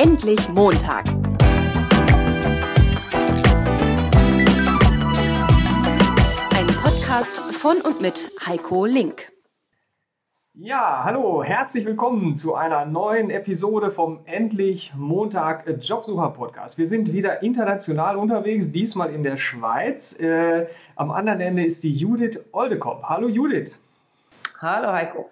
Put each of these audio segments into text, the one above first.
Endlich Montag. Ein Podcast von und mit Heiko Link. Ja, hallo, herzlich willkommen zu einer neuen Episode vom Endlich Montag Jobsucher Podcast. Wir sind wieder international unterwegs, diesmal in der Schweiz. Äh, am anderen Ende ist die Judith Oldekop. Hallo Judith. Hallo Heiko.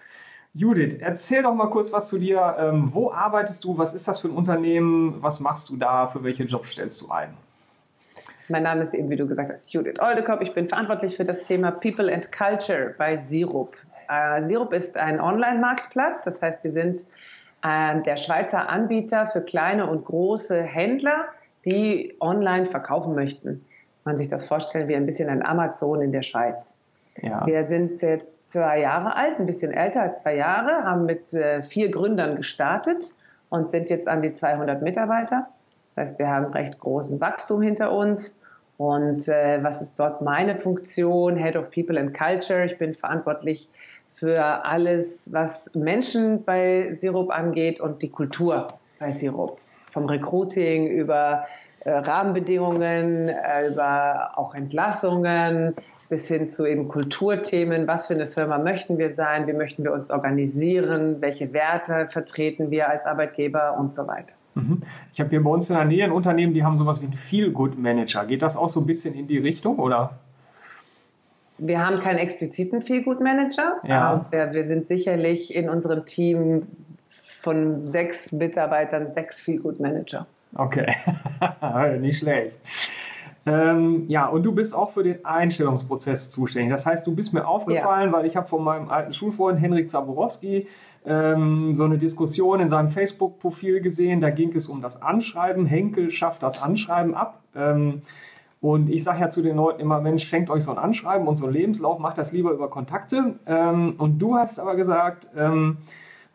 Judith, erzähl doch mal kurz was zu dir. Ähm, wo arbeitest du? Was ist das für ein Unternehmen? Was machst du da? Für welche Jobs stellst du ein? Mein Name ist eben, wie du gesagt hast, Judith Oldekop. Ich bin verantwortlich für das Thema People and Culture bei Sirup. Äh, Sirup ist ein Online-Marktplatz. Das heißt, wir sind äh, der Schweizer Anbieter für kleine und große Händler, die online verkaufen möchten. Man sich das vorstellen wie ein bisschen ein Amazon in der Schweiz. Ja. Wir sind jetzt zwei Jahre alt, ein bisschen älter als zwei Jahre, haben mit äh, vier Gründern gestartet und sind jetzt an die 200 Mitarbeiter. Das heißt, wir haben recht großen Wachstum hinter uns. Und äh, was ist dort meine Funktion? Head of People and Culture. Ich bin verantwortlich für alles, was Menschen bei Sirup angeht und die Kultur bei Sirup. Vom Recruiting über äh, Rahmenbedingungen, äh, über auch Entlassungen bis hin zu eben Kulturthemen. Was für eine Firma möchten wir sein? Wie möchten wir uns organisieren? Welche Werte vertreten wir als Arbeitgeber und so weiter? Mhm. Ich habe hier bei uns in der Nähe ein Unternehmen, die haben sowas wie einen Feel-Good-Manager. Geht das auch so ein bisschen in die Richtung, oder? Wir haben keinen expliziten Feel-Good-Manager. Ja. Wir, wir sind sicherlich in unserem Team von sechs Mitarbeitern sechs Feel-Good-Manager. Okay, nicht schlecht. Ähm, ja, und du bist auch für den Einstellungsprozess zuständig. Das heißt, du bist mir aufgefallen, ja. weil ich habe von meinem alten Schulfreund Henrik Zaborowski ähm, so eine Diskussion in seinem Facebook-Profil gesehen. Da ging es um das Anschreiben. Henkel schafft das Anschreiben ab. Ähm, und ich sage ja zu den Leuten immer, Mensch, schenkt euch so ein Anschreiben und so einen Lebenslauf, macht das lieber über Kontakte. Ähm, und du hast aber gesagt, ähm,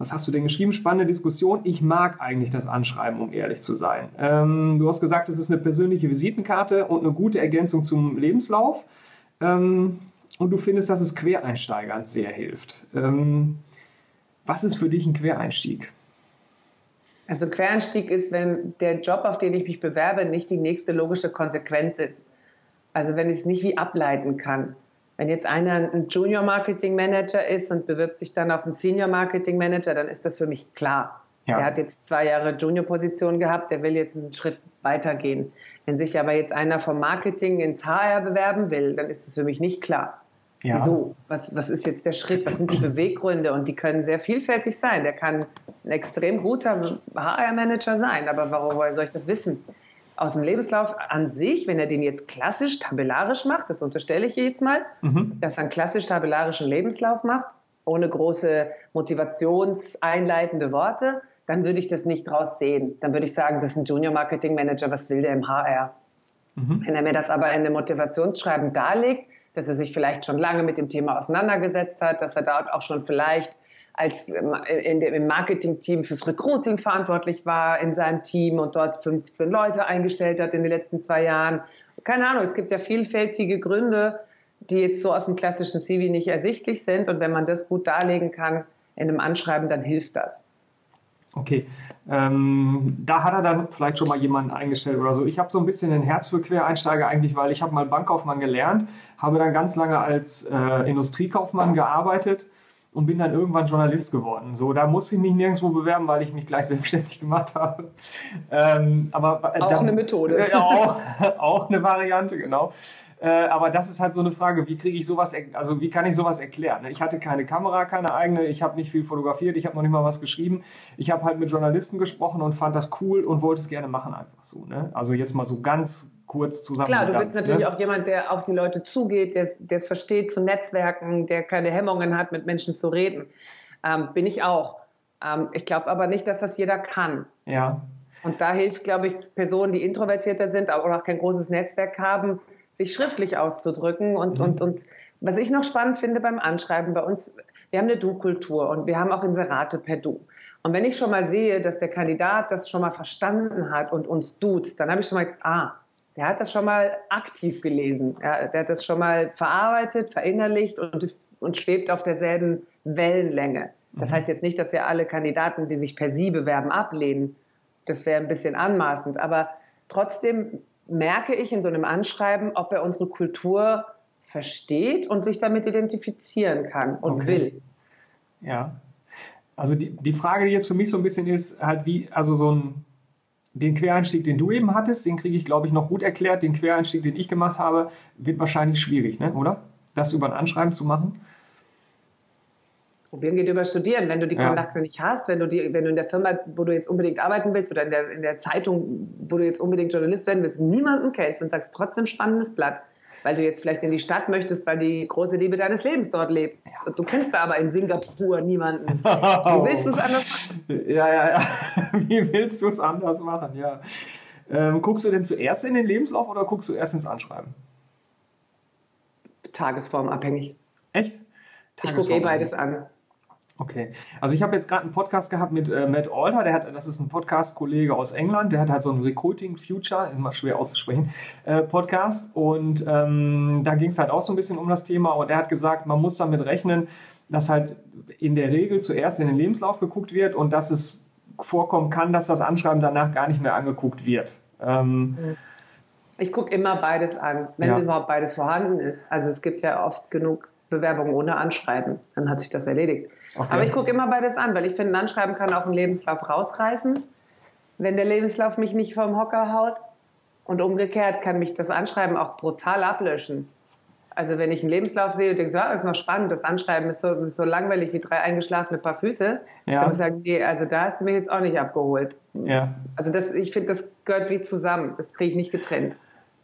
was hast du denn geschrieben? Spannende Diskussion. Ich mag eigentlich das Anschreiben, um ehrlich zu sein. Ähm, du hast gesagt, es ist eine persönliche Visitenkarte und eine gute Ergänzung zum Lebenslauf. Ähm, und du findest, dass es Quereinsteigern sehr hilft. Ähm, was ist für dich ein Quereinstieg? Also Quereinstieg ist, wenn der Job, auf den ich mich bewerbe, nicht die nächste logische Konsequenz ist. Also wenn ich es nicht wie ableiten kann. Wenn jetzt einer ein Junior Marketing Manager ist und bewirbt sich dann auf einen Senior Marketing Manager, dann ist das für mich klar. Ja. Der hat jetzt zwei Jahre Junior-Position gehabt, der will jetzt einen Schritt weitergehen. Wenn sich aber jetzt einer vom Marketing ins HR bewerben will, dann ist das für mich nicht klar. Ja. Wieso? Was, was ist jetzt der Schritt? Was sind die Beweggründe? Und die können sehr vielfältig sein. Der kann ein extrem guter HR-Manager sein, aber warum woher soll ich das wissen? Aus dem Lebenslauf an sich, wenn er den jetzt klassisch tabellarisch macht, das unterstelle ich jetzt mal, mhm. dass er einen klassisch tabellarischen Lebenslauf macht, ohne große motivationseinleitende Worte, dann würde ich das nicht draus sehen. Dann würde ich sagen, das ist ein Junior Marketing Manager, was will der im HR? Mhm. Wenn er mir das aber in einem Motivationsschreiben darlegt, dass er sich vielleicht schon lange mit dem Thema auseinandergesetzt hat, dass er dort auch schon vielleicht als in dem, im Marketing-Team fürs Recruiting verantwortlich war in seinem Team und dort 15 Leute eingestellt hat in den letzten zwei Jahren. Keine Ahnung, es gibt ja vielfältige Gründe, die jetzt so aus dem klassischen CV nicht ersichtlich sind. Und wenn man das gut darlegen kann in einem Anschreiben, dann hilft das. Okay, ähm, da hat er dann vielleicht schon mal jemanden eingestellt oder so. Ich habe so ein bisschen ein Herz für Quereinsteiger eigentlich, weil ich habe mal Bankkaufmann gelernt, habe dann ganz lange als äh, Industriekaufmann gearbeitet und bin dann irgendwann Journalist geworden. So, da musste ich mich nirgendwo bewerben, weil ich mich gleich selbstständig gemacht habe. Ähm, aber auch da, eine Methode. Äh, auch, auch eine Variante, genau. Äh, aber das ist halt so eine Frage, wie kriege ich sowas, also wie kann ich sowas erklären? Ich hatte keine Kamera, keine eigene, ich habe nicht viel fotografiert, ich habe noch nicht mal was geschrieben. Ich habe halt mit Journalisten gesprochen und fand das cool und wollte es gerne machen einfach so. Ne? Also jetzt mal so ganz kurz zusammen. Klar, du bist natürlich ne? auch jemand, der auf die Leute zugeht, der es versteht zu Netzwerken, der keine Hemmungen hat, mit Menschen zu reden. Ähm, bin ich auch. Ähm, ich glaube aber nicht, dass das jeder kann. Ja. Und da hilft, glaube ich, Personen, die introvertierter sind, aber auch kein großes Netzwerk haben, sich schriftlich auszudrücken. Und, mhm. und, und was ich noch spannend finde beim Anschreiben bei uns, wir haben eine Du-Kultur und wir haben auch Inserate per Du. Und wenn ich schon mal sehe, dass der Kandidat das schon mal verstanden hat und uns duzt, dann habe ich schon mal, ah, der hat das schon mal aktiv gelesen. Ja, der hat das schon mal verarbeitet, verinnerlicht und, und schwebt auf derselben Wellenlänge. Das mhm. heißt jetzt nicht, dass wir alle Kandidaten, die sich per Sie bewerben, ablehnen. Das wäre ein bisschen anmaßend. Aber trotzdem merke ich in so einem Anschreiben, ob er unsere Kultur versteht und sich damit identifizieren kann und okay. will. Ja. Also die, die Frage, die jetzt für mich so ein bisschen ist, halt wie, also so ein, den Quereinstieg, den du eben hattest, den kriege ich, glaube ich, noch gut erklärt. Den Quereinstieg, den ich gemacht habe, wird wahrscheinlich schwierig, ne? oder? Das über ein Anschreiben zu machen. Probieren geht über Studieren. Wenn du die Kontakte ja. nicht hast, wenn du, die, wenn du in der Firma, wo du jetzt unbedingt arbeiten willst oder in der, in der Zeitung, wo du jetzt unbedingt Journalist werden willst, niemanden kennst und sagst trotzdem spannendes Blatt, weil du jetzt vielleicht in die Stadt möchtest, weil die große Liebe deines Lebens dort lebt. Ja. Du kennst da aber in Singapur niemanden. Wie willst du es anders machen? Ja, ja, ja. Wie willst du es anders machen? Ja. Ähm, guckst du denn zuerst in den Lebenslauf oder guckst du erst ins Anschreiben? Tagesformabhängig. Echt? Ich gucke eh beides an. Okay, also ich habe jetzt gerade einen Podcast gehabt mit äh, Matt Alter, der hat, das ist ein Podcast-Kollege aus England, der hat halt so einen Recruiting Future, immer schwer auszusprechen, äh, Podcast und ähm, da ging es halt auch so ein bisschen um das Thema und er hat gesagt, man muss damit rechnen, dass halt in der Regel zuerst in den Lebenslauf geguckt wird und dass es vorkommen kann, dass das Anschreiben danach gar nicht mehr angeguckt wird. Ähm, ich gucke immer beides an, wenn ja. überhaupt beides vorhanden ist. Also es gibt ja oft genug Bewerbungen ohne Anschreiben, dann hat sich das erledigt. Okay. Aber ich gucke immer beides an, weil ich finde, ein Anschreiben kann auch einen Lebenslauf rausreißen. Wenn der Lebenslauf mich nicht vom Hocker haut und umgekehrt kann mich das Anschreiben auch brutal ablöschen. Also wenn ich einen Lebenslauf sehe und denke, so, ja, ist noch spannend, das Anschreiben ist so, ist so langweilig wie drei eingeschlafene Paar Füße, ja. dann muss ich sagen, nee, also da hast du mich jetzt auch nicht abgeholt. Ja. Also das, ich finde, das gehört wie zusammen. Das kriege ich nicht getrennt.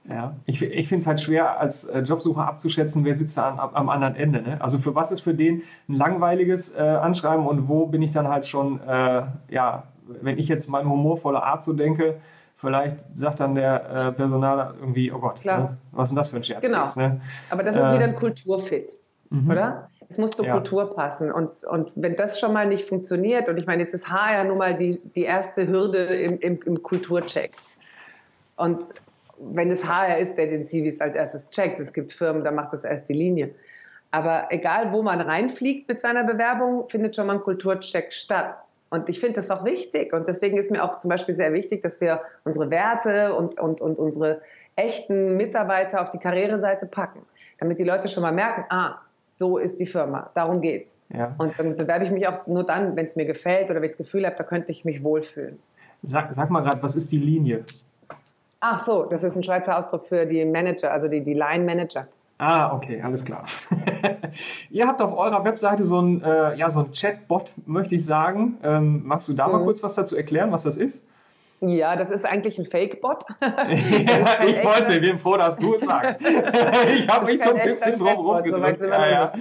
Ja, ich, ich finde es halt schwer, als äh, Jobsucher abzuschätzen, wer sitzt da am, am anderen Ende. Ne? Also für was ist für den ein langweiliges äh, Anschreiben und wo bin ich dann halt schon, äh, ja, wenn ich jetzt meine humorvolle Art so denke, vielleicht sagt dann der äh, Personaler irgendwie, oh Gott, ne? was ist denn das für ein Scherz? Genau, ist, ne? aber das ist wieder ein Kulturfit, mhm. oder? Es muss zur ja. Kultur passen. Und, und wenn das schon mal nicht funktioniert, und ich meine, jetzt ist H ja nun mal die, die erste Hürde im, im, im Kulturcheck. Und wenn es HR ist, der den CVs als erstes checkt. Es gibt Firmen, da macht das erst die Linie. Aber egal, wo man reinfliegt mit seiner Bewerbung, findet schon mal ein Kulturcheck statt. Und ich finde das auch wichtig. Und deswegen ist mir auch zum Beispiel sehr wichtig, dass wir unsere Werte und, und, und unsere echten Mitarbeiter auf die Karriereseite packen. Damit die Leute schon mal merken, ah, so ist die Firma, darum geht's. Ja. Und dann bewerbe ich mich auch nur dann, wenn es mir gefällt oder wenn ich das Gefühl habe, da könnte ich mich wohlfühlen. Sag, sag mal gerade, was ist die Linie? Ach so, das ist ein Schweizer Ausdruck für die Manager, also die, die Line-Manager. Ah, okay, alles klar. Ihr habt auf eurer Webseite so ein, äh, ja, so ein Chatbot, möchte ich sagen. Ähm, magst du da mhm. mal kurz was dazu erklären, was das ist? Ja, das ist eigentlich ein Fake-Bot. ich wollte, ich bin froh, dass du es sagst. ich habe mich so ein bisschen drum rumgedrückt. So ja, ja.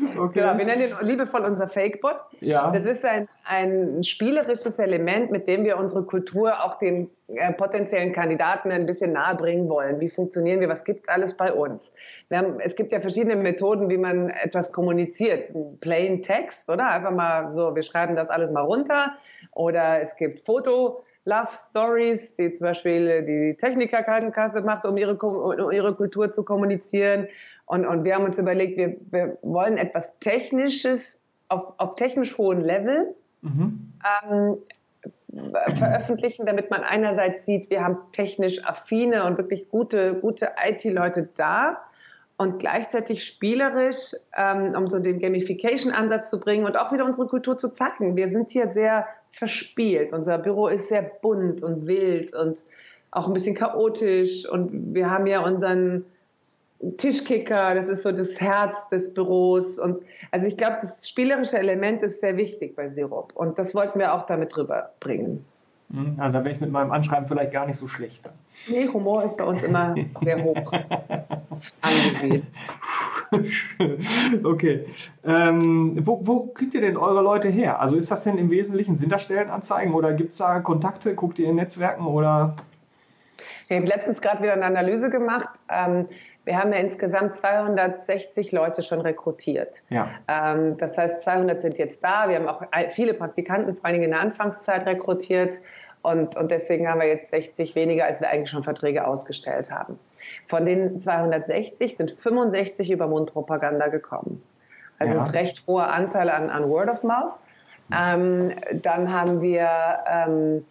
Okay. Genau, wir nennen ihn liebevoll unser Fake-Bot. Ja. Das ist ein, ein spielerisches Element, mit dem wir unsere Kultur auch den äh, potenziellen Kandidaten ein bisschen nahe bringen wollen. Wie funktionieren wir? Was gibt es alles bei uns? Haben, es gibt ja verschiedene Methoden, wie man etwas kommuniziert. Plain Text, oder? Einfach mal so, wir schreiben das alles mal runter. Oder es gibt Foto, Love Stories, die zum Beispiel die Technikerkrankenkasse macht, um ihre, um ihre Kultur zu kommunizieren. Und, und wir haben uns überlegt, wir, wir wollen etwas Technisches auf, auf technisch hohem Level mhm. ähm, veröffentlichen, damit man einerseits sieht, wir haben technisch affine und wirklich gute, gute IT-Leute da und gleichzeitig spielerisch, ähm, um so den Gamification-Ansatz zu bringen und auch wieder unsere Kultur zu zeigen. Wir sind hier sehr verspielt. Unser Büro ist sehr bunt und wild und auch ein bisschen chaotisch und wir haben ja unseren Tischkicker, das ist so das Herz des Büros und also ich glaube, das spielerische Element ist sehr wichtig bei Sirup und das wollten wir auch damit rüberbringen. Hm, ja, da wäre ich mit meinem Anschreiben vielleicht gar nicht so schlecht. Nee, Humor ist bei uns immer sehr hoch angesehen. okay. Ähm, wo, wo, kriegt ihr denn eure Leute her? Also ist das denn im Wesentlichen, sind das Stellenanzeigen oder gibt es da Kontakte? Guckt ihr in Netzwerken oder? Ich habe letztens gerade wieder eine Analyse gemacht. Ähm, wir haben ja insgesamt 260 Leute schon rekrutiert. Ja. Ähm, das heißt, 200 sind jetzt da. Wir haben auch viele Praktikanten, vor allem in der Anfangszeit, rekrutiert. Und, und deswegen haben wir jetzt 60 weniger, als wir eigentlich schon Verträge ausgestellt haben. Von den 260 sind 65 über Mundpropaganda gekommen. Also ja. ist recht hoher Anteil an, an Word of Mouth. Ähm, dann haben wir ähm,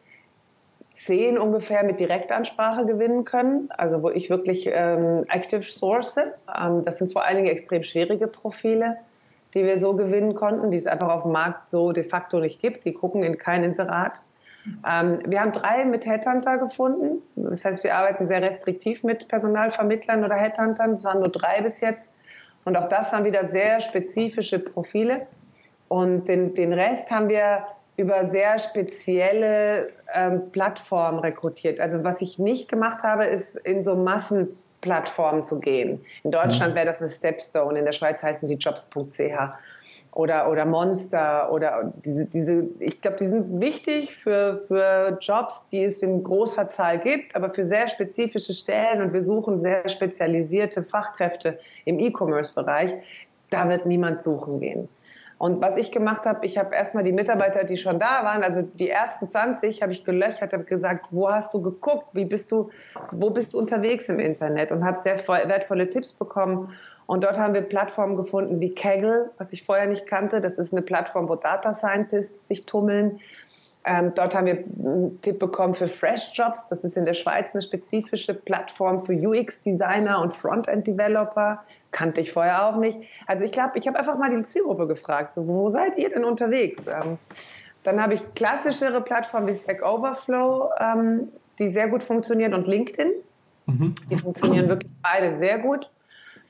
zehn ungefähr mit Direktansprache gewinnen können, also wo ich wirklich ähm, active source. Ähm, das sind vor allen Dingen extrem schwierige Profile, die wir so gewinnen konnten, die es einfach auf dem Markt so de facto nicht gibt. Die gucken in kein Inserat. Ähm, wir haben drei mit Headhunter gefunden. Das heißt, wir arbeiten sehr restriktiv mit Personalvermittlern oder Headhuntern. Es waren nur drei bis jetzt. Und auch das waren wieder sehr spezifische Profile. Und den, den Rest haben wir über sehr spezielle ähm, Plattformen rekrutiert. Also was ich nicht gemacht habe, ist in so Massenplattformen zu gehen. In Deutschland mhm. wäre das eine Stepstone, in der Schweiz heißen die jobs.ch oder, oder Monster oder diese, diese ich glaube, die sind wichtig für, für Jobs, die es in großer Zahl gibt, aber für sehr spezifische Stellen und wir suchen sehr spezialisierte Fachkräfte im E-Commerce-Bereich, da wird niemand suchen gehen. Und was ich gemacht habe, ich habe erstmal die Mitarbeiter, die schon da waren, also die ersten 20, habe ich gelöchert, habe gesagt, wo hast du geguckt, wie bist du, wo bist du unterwegs im Internet und habe sehr wertvolle Tipps bekommen. Und dort haben wir Plattformen gefunden wie Kaggle, was ich vorher nicht kannte. Das ist eine Plattform, wo Data Scientists sich tummeln. Ähm, dort haben wir einen Tipp bekommen für Fresh Jobs. Das ist in der Schweiz eine spezifische Plattform für UX-Designer und Frontend-Developer. Kannte ich vorher auch nicht. Also ich glaube, ich habe einfach mal die Zielgruppe gefragt, so, wo seid ihr denn unterwegs? Ähm, dann habe ich klassischere Plattformen wie Stack Overflow, ähm, die sehr gut funktionieren, und LinkedIn. Mhm. Die funktionieren wirklich beide sehr gut.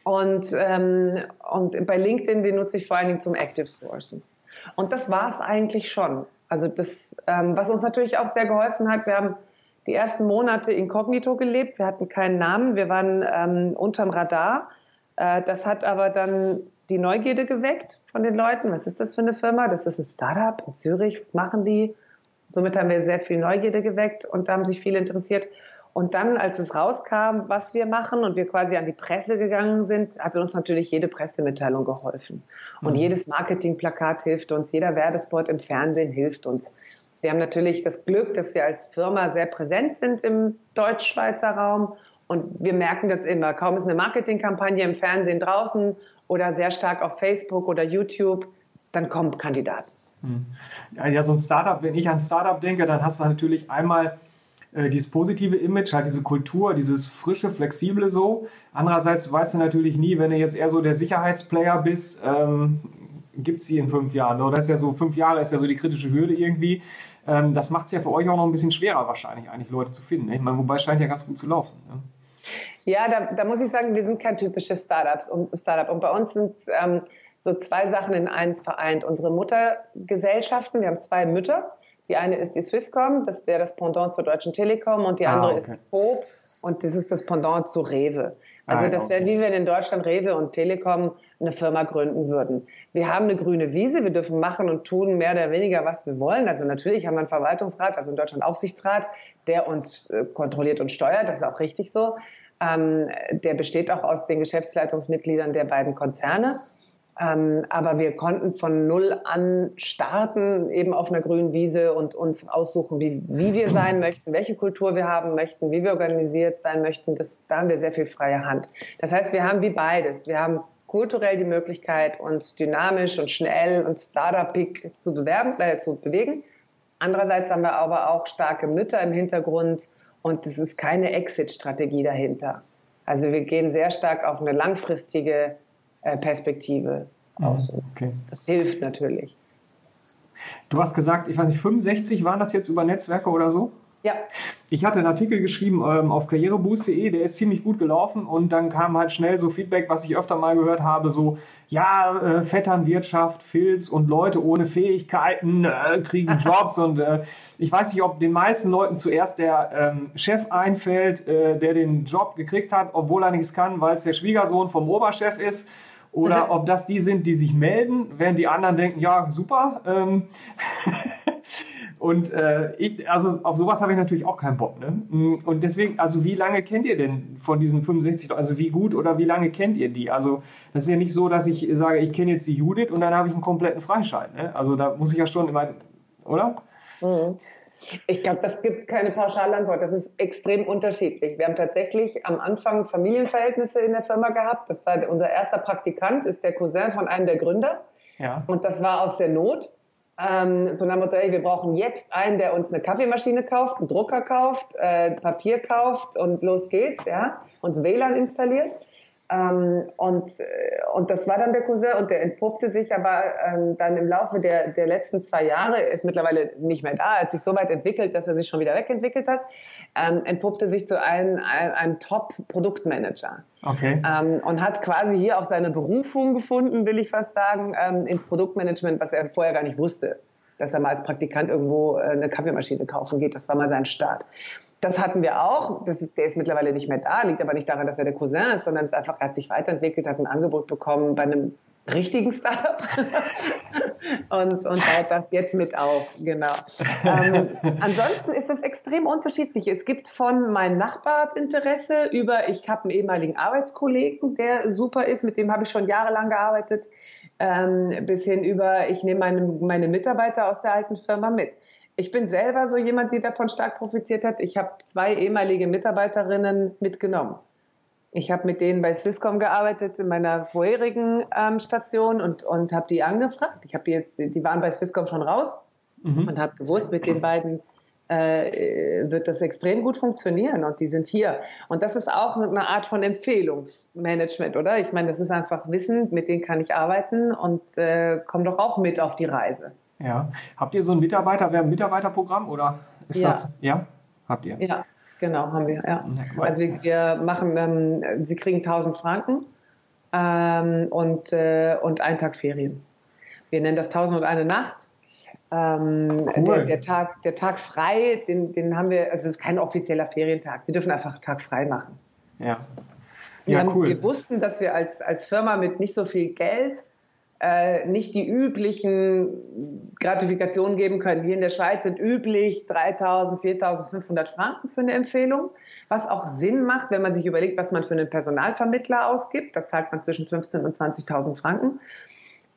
Und, ähm, und bei LinkedIn, den nutze ich vor allen Dingen zum Active Sourcen. Und das war es eigentlich schon. Also das, ähm, was uns natürlich auch sehr geholfen hat, wir haben die ersten Monate inkognito gelebt, wir hatten keinen Namen, wir waren ähm, unterm Radar. Äh, das hat aber dann die Neugierde geweckt von den Leuten. Was ist das für eine Firma? Das ist ein Startup in Zürich. Was machen die? Somit haben wir sehr viel Neugierde geweckt und da haben sich viele interessiert. Und dann, als es rauskam, was wir machen und wir quasi an die Presse gegangen sind, hat uns natürlich jede Pressemitteilung geholfen. Und mhm. jedes Marketingplakat hilft uns, jeder Werbespot im Fernsehen hilft uns. Wir haben natürlich das Glück, dass wir als Firma sehr präsent sind im deutsch-schweizer Raum und wir merken das immer. Kaum ist eine Marketingkampagne im Fernsehen draußen oder sehr stark auf Facebook oder YouTube, dann kommen Kandidaten. Mhm. Ja, so ein Startup, wenn ich an Startup denke, dann hast du natürlich einmal äh, dieses positive Image, halt diese Kultur, dieses frische, flexible so. Andererseits weißt du natürlich nie, wenn du jetzt eher so der Sicherheitsplayer bist, ähm, gibt es sie in fünf Jahren. Oder das ist ja so, fünf Jahre ist ja so die kritische Hürde irgendwie. Ähm, das macht es ja für euch auch noch ein bisschen schwerer wahrscheinlich, eigentlich Leute zu finden. Ne? Ich meine, wobei es scheint ja ganz gut zu laufen. Ne? Ja, da, da, muss ich sagen, wir sind kein typisches Startups und Startup. Und bei uns sind ähm, so zwei Sachen in eins vereint. Unsere Muttergesellschaften, wir haben zwei Mütter, die eine ist die Swisscom, das wäre das Pendant zur Deutschen Telekom und die ah, andere okay. ist Coop und das ist das Pendant zu Rewe. Also ah, das wäre okay. wie wenn in Deutschland Rewe und Telekom eine Firma gründen würden. Wir haben eine grüne Wiese, wir dürfen machen und tun mehr oder weniger, was wir wollen. Also natürlich haben wir einen Verwaltungsrat, also in Deutschland Aufsichtsrat, der uns äh, kontrolliert und steuert, das ist auch richtig so. Ähm, der besteht auch aus den Geschäftsleitungsmitgliedern der beiden Konzerne. Ähm, aber wir konnten von null an starten, eben auf einer grünen Wiese und uns aussuchen, wie, wie wir sein möchten, welche Kultur wir haben möchten, wie wir organisiert sein möchten. Das, da haben wir sehr viel freie Hand. Das heißt, wir haben wie beides. Wir haben kulturell die Möglichkeit, uns dynamisch und schnell und Startup-Pick zu bewerben, äh, zu bewegen. Andererseits haben wir aber auch starke Mütter im Hintergrund und es ist keine Exit-Strategie dahinter. Also wir gehen sehr stark auf eine langfristige Perspektive aus. Okay. Das hilft natürlich. Du hast gesagt, ich weiß nicht, 65 waren das jetzt über Netzwerke oder so? Ja. Ich hatte einen Artikel geschrieben ähm, auf karriereboost.de, der ist ziemlich gut gelaufen und dann kam halt schnell so Feedback, was ich öfter mal gehört habe, so, ja, äh, Vetternwirtschaft, Filz und Leute ohne Fähigkeiten äh, kriegen Jobs und äh, ich weiß nicht, ob den meisten Leuten zuerst der ähm, Chef einfällt, äh, der den Job gekriegt hat, obwohl er nichts kann, weil es der Schwiegersohn vom Oberchef ist oder ob das die sind, die sich melden, während die anderen denken, ja, super. Ähm und äh, ich, also auf sowas habe ich natürlich auch keinen Bock. Ne? Und deswegen, also wie lange kennt ihr denn von diesen 65, also wie gut oder wie lange kennt ihr die? Also das ist ja nicht so, dass ich sage, ich kenne jetzt die Judith und dann habe ich einen kompletten Freischein. Ne? Also da muss ich ja schon immer, oder? Mhm. Ich glaube, das gibt keine Pauschalantwort. Das ist extrem unterschiedlich. Wir haben tatsächlich am Anfang Familienverhältnisse in der Firma gehabt. Das war unser erster Praktikant, ist der Cousin von einem der Gründer. Ja. Und das war aus der Not. Ähm, so nach Motto, ey, wir brauchen jetzt einen, der uns eine Kaffeemaschine kauft, einen Drucker kauft, äh, Papier kauft und los geht's, ja, uns WLAN installiert. Ähm, und, äh, und das war dann der Cousin und der entpuppte sich aber ähm, dann im Laufe der, der letzten zwei Jahre, ist mittlerweile nicht mehr da, hat sich so weit entwickelt, dass er sich schon wieder wegentwickelt hat, ähm, entpuppte sich zu einem, einem, einem Top-Produktmanager. Okay. Ähm, und hat quasi hier auch seine Berufung gefunden, will ich fast sagen, ähm, ins Produktmanagement, was er vorher gar nicht wusste, dass er mal als Praktikant irgendwo äh, eine Kaffeemaschine kaufen geht. Das war mal sein Start. Das hatten wir auch. Das ist, der ist mittlerweile nicht mehr da, liegt aber nicht daran, dass er der Cousin ist, sondern ist einfach, er hat sich weiterentwickelt, hat ein Angebot bekommen bei einem richtigen Startup und, und baut das jetzt mit auf. Genau. Ähm, ansonsten ist es extrem unterschiedlich. Es gibt von meinem Nachbar Interesse über, ich habe einen ehemaligen Arbeitskollegen, der super ist, mit dem habe ich schon jahrelang gearbeitet, ähm, bis hin über, ich nehme meine, meine Mitarbeiter aus der alten Firma mit. Ich bin selber so jemand, die davon stark profitiert hat. Ich habe zwei ehemalige Mitarbeiterinnen mitgenommen. Ich habe mit denen bei Swisscom gearbeitet in meiner vorherigen ähm, Station und, und habe die angefragt. Ich habe die jetzt, die waren bei Swisscom schon raus mhm. und habe gewusst, mit den beiden wird das extrem gut funktionieren und die sind hier. Und das ist auch eine Art von Empfehlungsmanagement, oder? Ich meine, das ist einfach Wissen, mit denen kann ich arbeiten und äh, komm doch auch mit auf die Reise. Ja. Habt ihr so ein Mitarbeiter, ein Mitarbeiterprogramm oder ist ja. das? Ja, habt ihr? Ja, genau, haben wir. Ja. also wir, wir machen, ähm, sie kriegen 1000 Franken ähm, und, äh, und einen Tag Ferien. Wir nennen das 1000 und eine Nacht. Ähm, cool. der, der, Tag, der Tag frei, den, den haben wir, also es ist kein offizieller Ferientag. Sie dürfen einfach Tag frei machen. Ja. Wir, ja, haben, cool. wir wussten, dass wir als, als Firma mit nicht so viel Geld äh, nicht die üblichen Gratifikationen geben können. Hier in der Schweiz sind üblich 3.000, 4.500 Franken für eine Empfehlung, was auch Sinn macht, wenn man sich überlegt, was man für einen Personalvermittler ausgibt. Da zahlt man zwischen 15.000 und 20.000 Franken.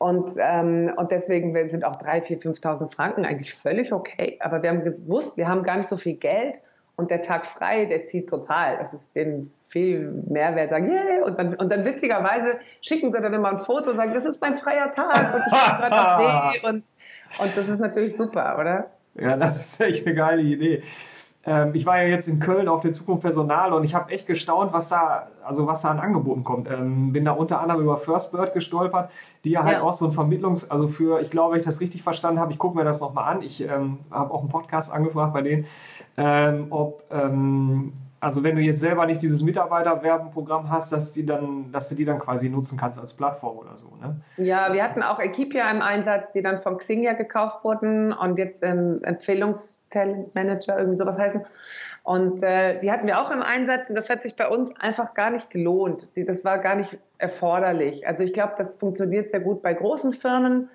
Und, ähm, und deswegen sind auch 3.000, 4.000, 5.000 Franken eigentlich völlig okay. Aber wir haben gewusst, wir haben gar nicht so viel Geld und der Tag frei, der zieht total. Das ist den viel Mehrwert, sagen, yeah, und dann, und dann witzigerweise schicken sie dann immer ein Foto und sagen, das ist mein freier Tag und ich bin gerade auf See und, und das ist natürlich super, oder? Ja, das ist echt eine geile Idee. Ähm, ich war ja jetzt in Köln auf der Zukunft Personal und ich habe echt gestaunt, was da, also was da an Angeboten kommt. Ähm, bin da unter anderem über First Bird gestolpert, die ja halt ja. auch so ein Vermittlungs-, also für, ich glaube, wenn ich das richtig verstanden habe, ich gucke mir das nochmal an. Ich ähm, habe auch einen Podcast angefragt bei denen, ähm, ob ähm, also wenn du jetzt selber nicht dieses Mitarbeiterwerbenprogramm hast, dass, die dann, dass du die dann quasi nutzen kannst als Plattform oder so. Ne? Ja, wir hatten auch Equipia im Einsatz, die dann von Xingia gekauft wurden und jetzt ähm, Empfehlungstalentmanager irgendwie sowas heißen. Und äh, die hatten wir auch im Einsatz und das hat sich bei uns einfach gar nicht gelohnt. Das war gar nicht erforderlich. Also ich glaube, das funktioniert sehr gut bei großen Firmen.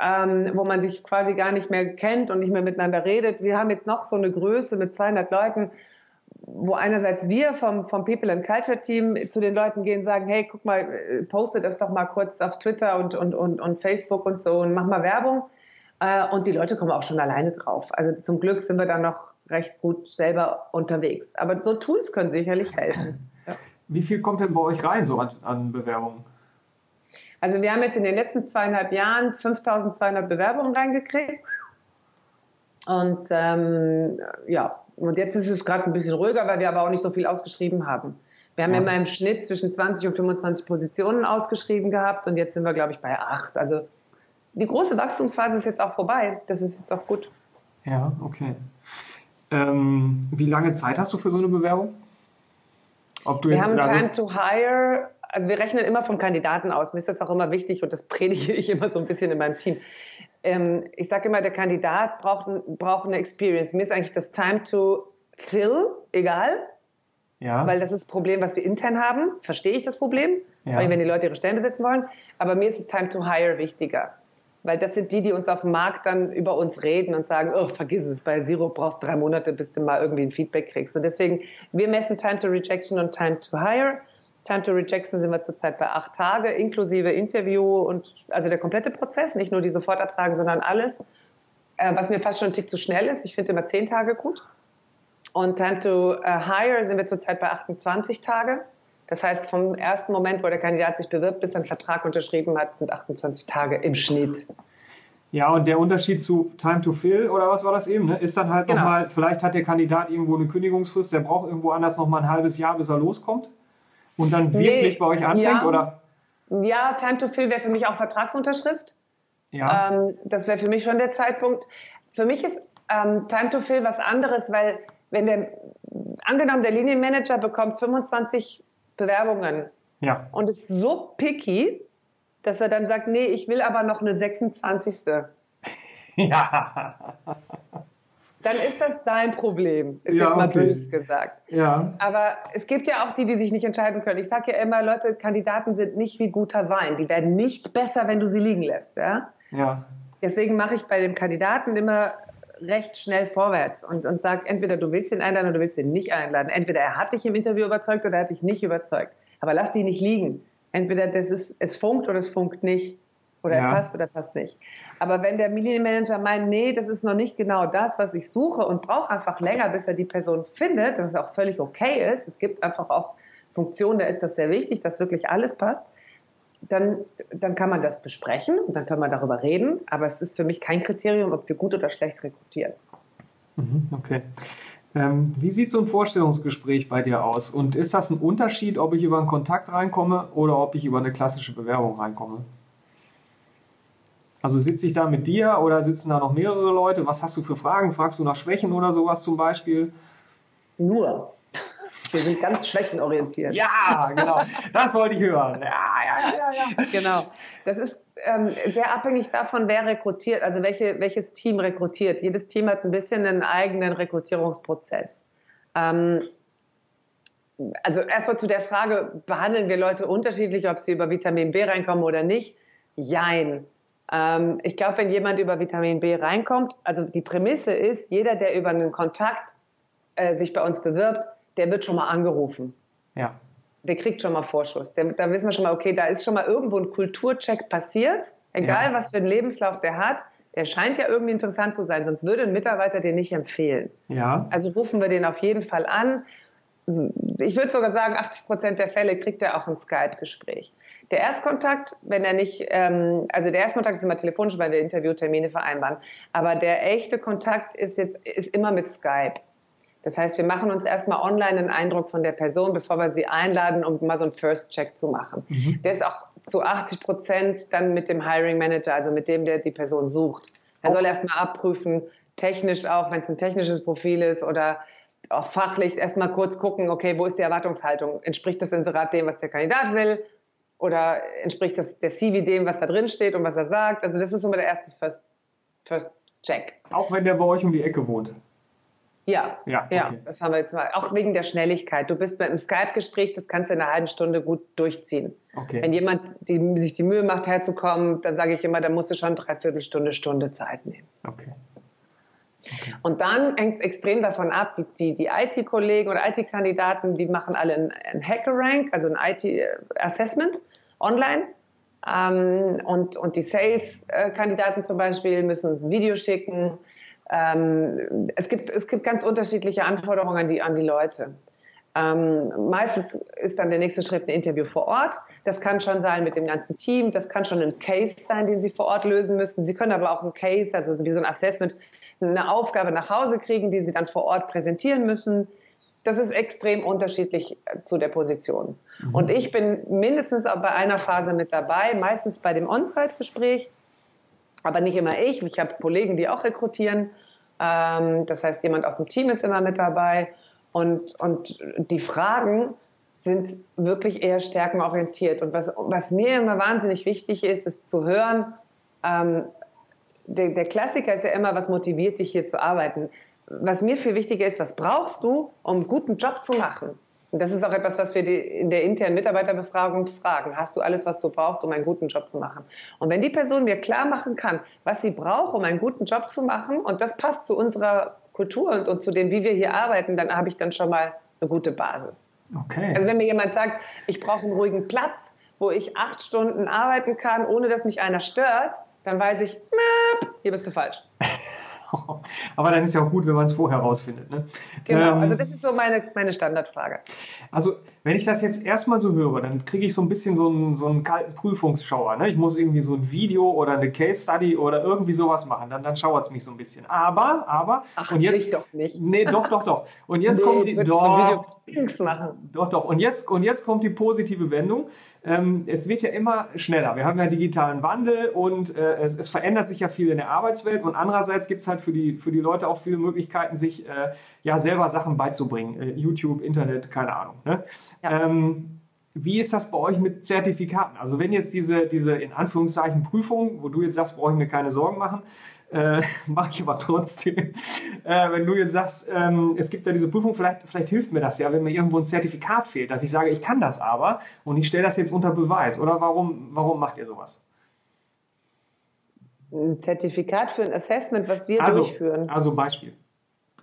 Ähm, wo man sich quasi gar nicht mehr kennt und nicht mehr miteinander redet. Wir haben jetzt noch so eine Größe mit 200 Leuten wo einerseits wir vom, vom People and Culture Team zu den Leuten gehen und sagen, hey, guck mal, äh, poste das doch mal kurz auf Twitter und, und, und, und Facebook und so und mach mal Werbung. Äh, und die Leute kommen auch schon alleine drauf. Also zum Glück sind wir da noch recht gut selber unterwegs. Aber so Tools können sicherlich helfen. Ja. Wie viel kommt denn bei euch rein so an, an Bewerbungen? Also wir haben jetzt in den letzten zweieinhalb Jahren 5200 Bewerbungen reingekriegt. Und ähm, ja, und jetzt ist es gerade ein bisschen ruhiger, weil wir aber auch nicht so viel ausgeschrieben haben. Wir haben ja. immer im Schnitt zwischen 20 und 25 Positionen ausgeschrieben gehabt und jetzt sind wir, glaube ich, bei acht. Also die große Wachstumsphase ist jetzt auch vorbei. Das ist jetzt auch gut. Ja, okay. Ähm, wie lange Zeit hast du für so eine Bewerbung? Ob du wir jetzt, haben also Time to Hire also wir rechnen immer vom Kandidaten aus. Mir ist das auch immer wichtig und das predige ich immer so ein bisschen in meinem Team. Ähm, ich sage immer, der Kandidat braucht, braucht eine Experience. Mir ist eigentlich das Time to fill egal, ja. weil das ist das Problem, was wir intern haben. Verstehe ich das Problem, ja. wenn die Leute ihre Stellen besetzen wollen. Aber mir ist das Time to hire wichtiger. Weil das sind die, die uns auf dem Markt dann über uns reden und sagen, oh, vergiss es, bei Zero brauchst du drei Monate, bis du mal irgendwie ein Feedback kriegst. Und deswegen, wir messen Time to Rejection und Time to Hire. Time to Rejection sind wir zurzeit bei acht Tage, inklusive Interview und also der komplette Prozess, nicht nur die Sofortabsagen, sondern alles. Äh, was mir fast schon ein Tick zu schnell ist. Ich finde immer zehn Tage gut. Und Time to uh, Hire sind wir zurzeit bei 28 Tage. Das heißt, vom ersten Moment, wo der Kandidat sich bewirbt, bis er einen Vertrag unterschrieben hat, sind 28 Tage im Schnitt. Ja, und der Unterschied zu Time to Fill oder was war das eben, ne, ist dann halt genau. nochmal, vielleicht hat der Kandidat irgendwo eine Kündigungsfrist, der braucht irgendwo anders nochmal ein halbes Jahr, bis er loskommt und dann nee, wirklich bei euch anfängt, ja, oder? Ja, Time to Fill wäre für mich auch Vertragsunterschrift. Ja. Ähm, das wäre für mich schon der Zeitpunkt. Für mich ist ähm, Time to Fill was anderes, weil wenn der, angenommen, der Linienmanager bekommt 25 Bewerbungen ja. und ist so picky, dass er dann sagt, nee, ich will aber noch eine 26. Ja. Dann ist das sein Problem, ist ja, jetzt mal okay. böse gesagt. Ja. Aber es gibt ja auch die, die sich nicht entscheiden können. Ich sage ja immer, Leute, Kandidaten sind nicht wie guter Wein. Die werden nicht besser, wenn du sie liegen lässt. Ja. ja. Deswegen mache ich bei dem Kandidaten immer recht schnell vorwärts und, und sage, entweder du willst ihn einladen oder du willst ihn nicht einladen. Entweder er hat dich im Interview überzeugt oder er hat dich nicht überzeugt. Aber lass die nicht liegen. Entweder das ist, es funkt oder es funkt nicht. Oder ja. er passt oder passt nicht. Aber wenn der Medienmanager meint, nee, das ist noch nicht genau das, was ich suche und braucht einfach länger, bis er die Person findet, was auch völlig okay ist, es gibt einfach auch Funktionen, da ist das sehr wichtig, dass wirklich alles passt, dann, dann kann man das besprechen und dann kann man darüber reden. Aber es ist für mich kein Kriterium, ob wir gut oder schlecht rekrutieren. Mhm, okay. Ähm, wie sieht so ein Vorstellungsgespräch bei dir aus? Und ist das ein Unterschied, ob ich über einen Kontakt reinkomme oder ob ich über eine klassische Bewerbung reinkomme? Also sitze ich da mit dir oder sitzen da noch mehrere Leute? Was hast du für Fragen? Fragst du nach Schwächen oder sowas zum Beispiel? Nur. Wir sind ganz schwächenorientiert. Ja, genau. Das wollte ich hören. Ja, ja, ja, ja. Genau. Das ist ähm, sehr abhängig davon, wer rekrutiert, also welche, welches Team rekrutiert. Jedes Team hat ein bisschen einen eigenen Rekrutierungsprozess. Ähm, also erstmal zu der Frage, behandeln wir Leute unterschiedlich, ob sie über Vitamin B reinkommen oder nicht? Jein. Ähm, ich glaube, wenn jemand über Vitamin B reinkommt, also die Prämisse ist, jeder, der über einen Kontakt äh, sich bei uns bewirbt, der wird schon mal angerufen. Ja. Der kriegt schon mal Vorschuss. Der, da wissen wir schon mal, okay, da ist schon mal irgendwo ein Kulturcheck passiert. Egal, ja. was für einen Lebenslauf der hat, der scheint ja irgendwie interessant zu sein, sonst würde ein Mitarbeiter den nicht empfehlen. Ja. Also rufen wir den auf jeden Fall an. Ich würde sogar sagen, 80 Prozent der Fälle kriegt er auch ein Skype-Gespräch. Der Erstkontakt, wenn er nicht, ähm, also der Erstkontakt ist immer telefonisch, weil wir Interviewtermine vereinbaren. Aber der echte Kontakt ist jetzt ist immer mit Skype. Das heißt, wir machen uns erstmal online einen Eindruck von der Person, bevor wir sie einladen, um mal so einen First-Check zu machen. Mhm. Der ist auch zu 80 Prozent dann mit dem Hiring Manager, also mit dem, der die Person sucht. Er soll erstmal abprüfen, technisch auch, wenn es ein technisches Profil ist oder auch fachlich erstmal kurz gucken, okay, wo ist die Erwartungshaltung? Entspricht das Inserat dem, was der Kandidat will? Oder entspricht das der CV dem, was da drin steht und was er sagt? Also das ist immer der erste First, First Check. Auch wenn der bei euch um die Ecke wohnt. Ja, ja, okay. ja, das haben wir jetzt mal. Auch wegen der Schnelligkeit. Du bist mit einem Skype-Gespräch, das kannst du in einer halben Stunde gut durchziehen. Okay. Wenn jemand die, sich die Mühe macht, herzukommen, dann sage ich immer, da musst du schon dreiviertel Stunde, Stunde Zeit nehmen. Okay. Und dann hängt es extrem davon ab, die, die, die IT-Kollegen oder IT-Kandidaten, die machen alle ein, ein Hacker-Rank, also ein IT-Assessment online. Ähm, und, und die Sales-Kandidaten zum Beispiel müssen uns ein Video schicken ähm, es, gibt, es gibt ganz unterschiedliche Anforderungen an die, an die Leute. Ähm, meistens ist dann der nächste Schritt ein Interview vor Ort. Das kann schon sein mit dem ganzen Team. Das kann schon ein Case sein, den Sie vor Ort lösen müssen. Sie können aber auch ein Case, also wie so ein Assessment, eine Aufgabe nach Hause kriegen, die Sie dann vor Ort präsentieren müssen. Das ist extrem unterschiedlich äh, zu der Position. Mhm. Und ich bin mindestens auch bei einer Phase mit dabei, meistens bei dem On-Site-Gespräch aber nicht immer ich. Ich habe Kollegen, die auch rekrutieren. Ähm, das heißt, jemand aus dem Team ist immer mit dabei. Und, und die Fragen sind wirklich eher stärkenorientiert. Und was, was mir immer wahnsinnig wichtig ist, ist zu hören, ähm, der, der Klassiker ist ja immer, was motiviert dich hier zu arbeiten. Was mir viel wichtiger ist, was brauchst du, um einen guten Job zu machen? Und das ist auch etwas, was wir in der internen Mitarbeiterbefragung fragen. Hast du alles, was du brauchst, um einen guten Job zu machen? Und wenn die Person mir klar machen kann, was sie braucht, um einen guten Job zu machen, und das passt zu unserer Kultur und, und zu dem, wie wir hier arbeiten, dann habe ich dann schon mal eine gute Basis. Okay. Also wenn mir jemand sagt, ich brauche einen ruhigen Platz, wo ich acht Stunden arbeiten kann, ohne dass mich einer stört, dann weiß ich, hier bist du falsch. Aber dann ist ja auch gut, wenn man es vorher rausfindet. Ne? Genau, ähm, also das ist so meine, meine Standardfrage. Also wenn ich das jetzt erstmal so höre, dann kriege ich so ein bisschen so einen, so einen kalten Prüfungsschauer. Ne? Ich muss irgendwie so ein Video oder eine Case Study oder irgendwie sowas machen. Dann, dann schauert es mich so ein bisschen. Aber, aber, Ach, und jetzt. doch nicht. Nee, doch, doch, doch. Und jetzt nee, kommt die. Doch, machen. doch, doch. Und jetzt, und jetzt kommt die positive Wendung ähm, es wird ja immer schneller. Wir haben ja digitalen Wandel und äh, es, es, verändert sich ja viel in der Arbeitswelt und andererseits gibt es halt für die, für die Leute auch viele Möglichkeiten, sich äh, ja selber Sachen beizubringen. Äh, YouTube, Internet, keine Ahnung. Ne? Ja. Ähm, wie ist das bei euch mit Zertifikaten? Also wenn jetzt diese, diese in Anführungszeichen Prüfung, wo du jetzt sagst, brauche ich mir keine Sorgen machen, äh, mache ich aber trotzdem. Äh, wenn du jetzt sagst, ähm, es gibt ja diese Prüfung, vielleicht, vielleicht hilft mir das ja, wenn mir irgendwo ein Zertifikat fehlt, dass ich sage, ich kann das aber und ich stelle das jetzt unter Beweis. Oder warum, warum macht ihr sowas? Ein Zertifikat für ein Assessment, was wir also, durchführen. Also Beispiel.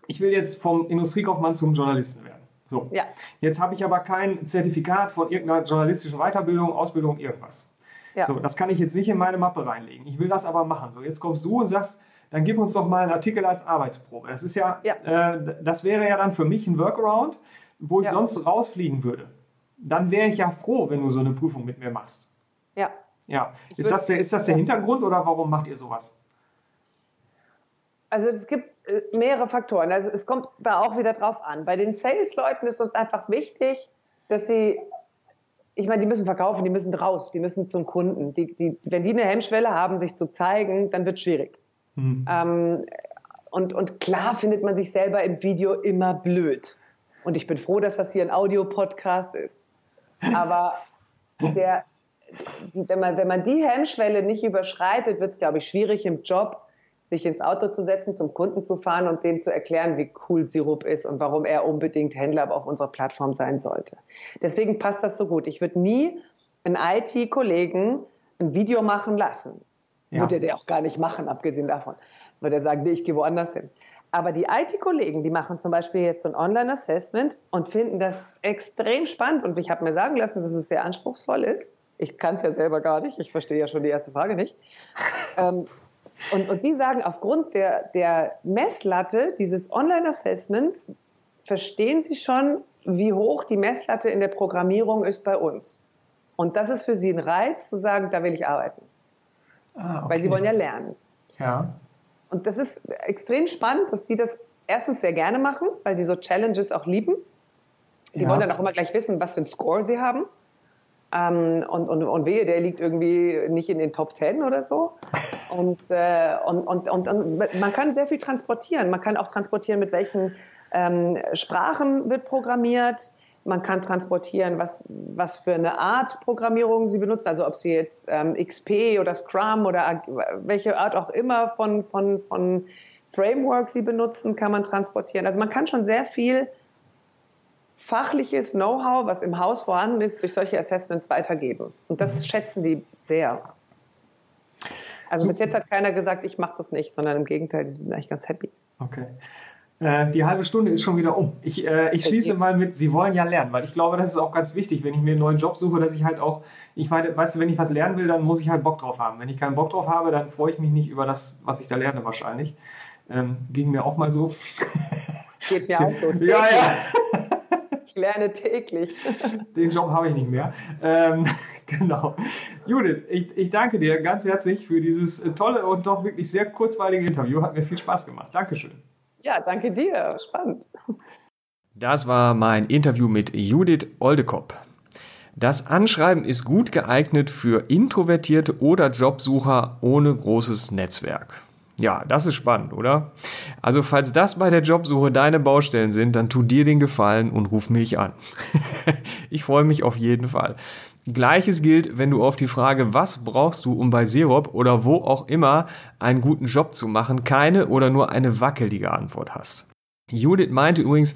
Ich will jetzt vom Industriekaufmann zum Journalisten werden. So. Ja. Jetzt habe ich aber kein Zertifikat von irgendeiner journalistischen Weiterbildung, Ausbildung, irgendwas. Ja. So, das kann ich jetzt nicht in meine Mappe reinlegen. Ich will das aber machen. So, jetzt kommst du und sagst, dann gib uns doch mal einen Artikel als Arbeitsprobe. Das ist ja, ja. Äh, das wäre ja dann für mich ein Workaround, wo ich ja. sonst rausfliegen würde. Dann wäre ich ja froh, wenn du so eine Prüfung mit mir machst. Ja. Ja. ist, das der, ist das der Hintergrund oder warum macht ihr sowas? Also es gibt äh, mehrere Faktoren. Also es kommt da auch wieder drauf an. Bei den Sales-Leuten ist uns einfach wichtig, dass sie ich meine, die müssen verkaufen, die müssen raus, die müssen zum Kunden. Die, die, wenn die eine Hemmschwelle haben, sich zu zeigen, dann wird es schwierig. Mhm. Ähm, und, und klar findet man sich selber im Video immer blöd. Und ich bin froh, dass das hier ein Audio-Podcast ist. Aber der, die, wenn, man, wenn man die Hemmschwelle nicht überschreitet, wird es, glaube ich, schwierig im Job, sich ins Auto zu setzen, zum Kunden zu fahren und dem zu erklären, wie cool Sirup ist und warum er unbedingt Händler auf unserer Plattform sein sollte. Deswegen passt das so gut. Ich würde nie einen IT-Kollegen ein Video machen lassen. Ja. Würde der auch gar nicht machen, abgesehen davon. Würde er sagen, nee, ich gehe woanders hin. Aber die IT-Kollegen, die machen zum Beispiel jetzt so ein Online-Assessment und finden das extrem spannend. Und ich habe mir sagen lassen, dass es sehr anspruchsvoll ist. Ich kann es ja selber gar nicht. Ich verstehe ja schon die erste Frage nicht. ähm, und, und die sagen, aufgrund der, der Messlatte dieses Online-Assessments verstehen sie schon, wie hoch die Messlatte in der Programmierung ist bei uns. Und das ist für sie ein Reiz, zu sagen, da will ich arbeiten. Ah, okay. Weil sie wollen ja lernen. Ja. Und das ist extrem spannend, dass die das erstens sehr gerne machen, weil die so Challenges auch lieben. Die ja. wollen dann auch immer gleich wissen, was für einen Score sie haben. Ähm, und, und, und wehe, der liegt irgendwie nicht in den Top Ten oder so. Und, äh, und, und, und, und, man kann sehr viel transportieren. Man kann auch transportieren, mit welchen ähm, Sprachen wird programmiert. Man kann transportieren, was, was für eine Art Programmierung Sie benutzen. Also ob Sie jetzt ähm, XP oder Scrum oder welche Art auch immer von, von, von Framework Sie benutzen, kann man transportieren. Also man kann schon sehr viel fachliches Know-how, was im Haus vorhanden ist, durch solche Assessments weitergeben. Und das schätzen die sehr. Also so. bis jetzt hat keiner gesagt, ich mache das nicht, sondern im Gegenteil, die sind eigentlich ganz happy. Okay. Äh, die halbe Stunde ist schon wieder um. Ich, äh, ich schließe okay. mal mit, Sie wollen ja lernen, weil ich glaube, das ist auch ganz wichtig, wenn ich mir einen neuen Job suche, dass ich halt auch, ich weiß, weißt du, wenn ich was lernen will, dann muss ich halt Bock drauf haben. Wenn ich keinen Bock drauf habe, dann freue ich mich nicht über das, was ich da lerne wahrscheinlich. Ähm, ging mir auch mal so. Geht mir auch so. Ja, ja. Ich lerne täglich. Den Job habe ich nicht mehr. Ähm, genau. Judith, ich, ich danke dir ganz herzlich für dieses äh, tolle und doch wirklich sehr kurzweilige Interview. Hat mir viel Spaß gemacht. Dankeschön. Ja, danke dir. Spannend. Das war mein Interview mit Judith Oldekopp. Das Anschreiben ist gut geeignet für Introvertierte oder Jobsucher ohne großes Netzwerk. Ja, das ist spannend, oder? Also falls das bei der Jobsuche deine Baustellen sind, dann tu dir den Gefallen und ruf mich an. ich freue mich auf jeden Fall. Gleiches gilt, wenn du auf die Frage, was brauchst du, um bei Serop oder wo auch immer einen guten Job zu machen, keine oder nur eine wackelige Antwort hast. Judith meinte übrigens,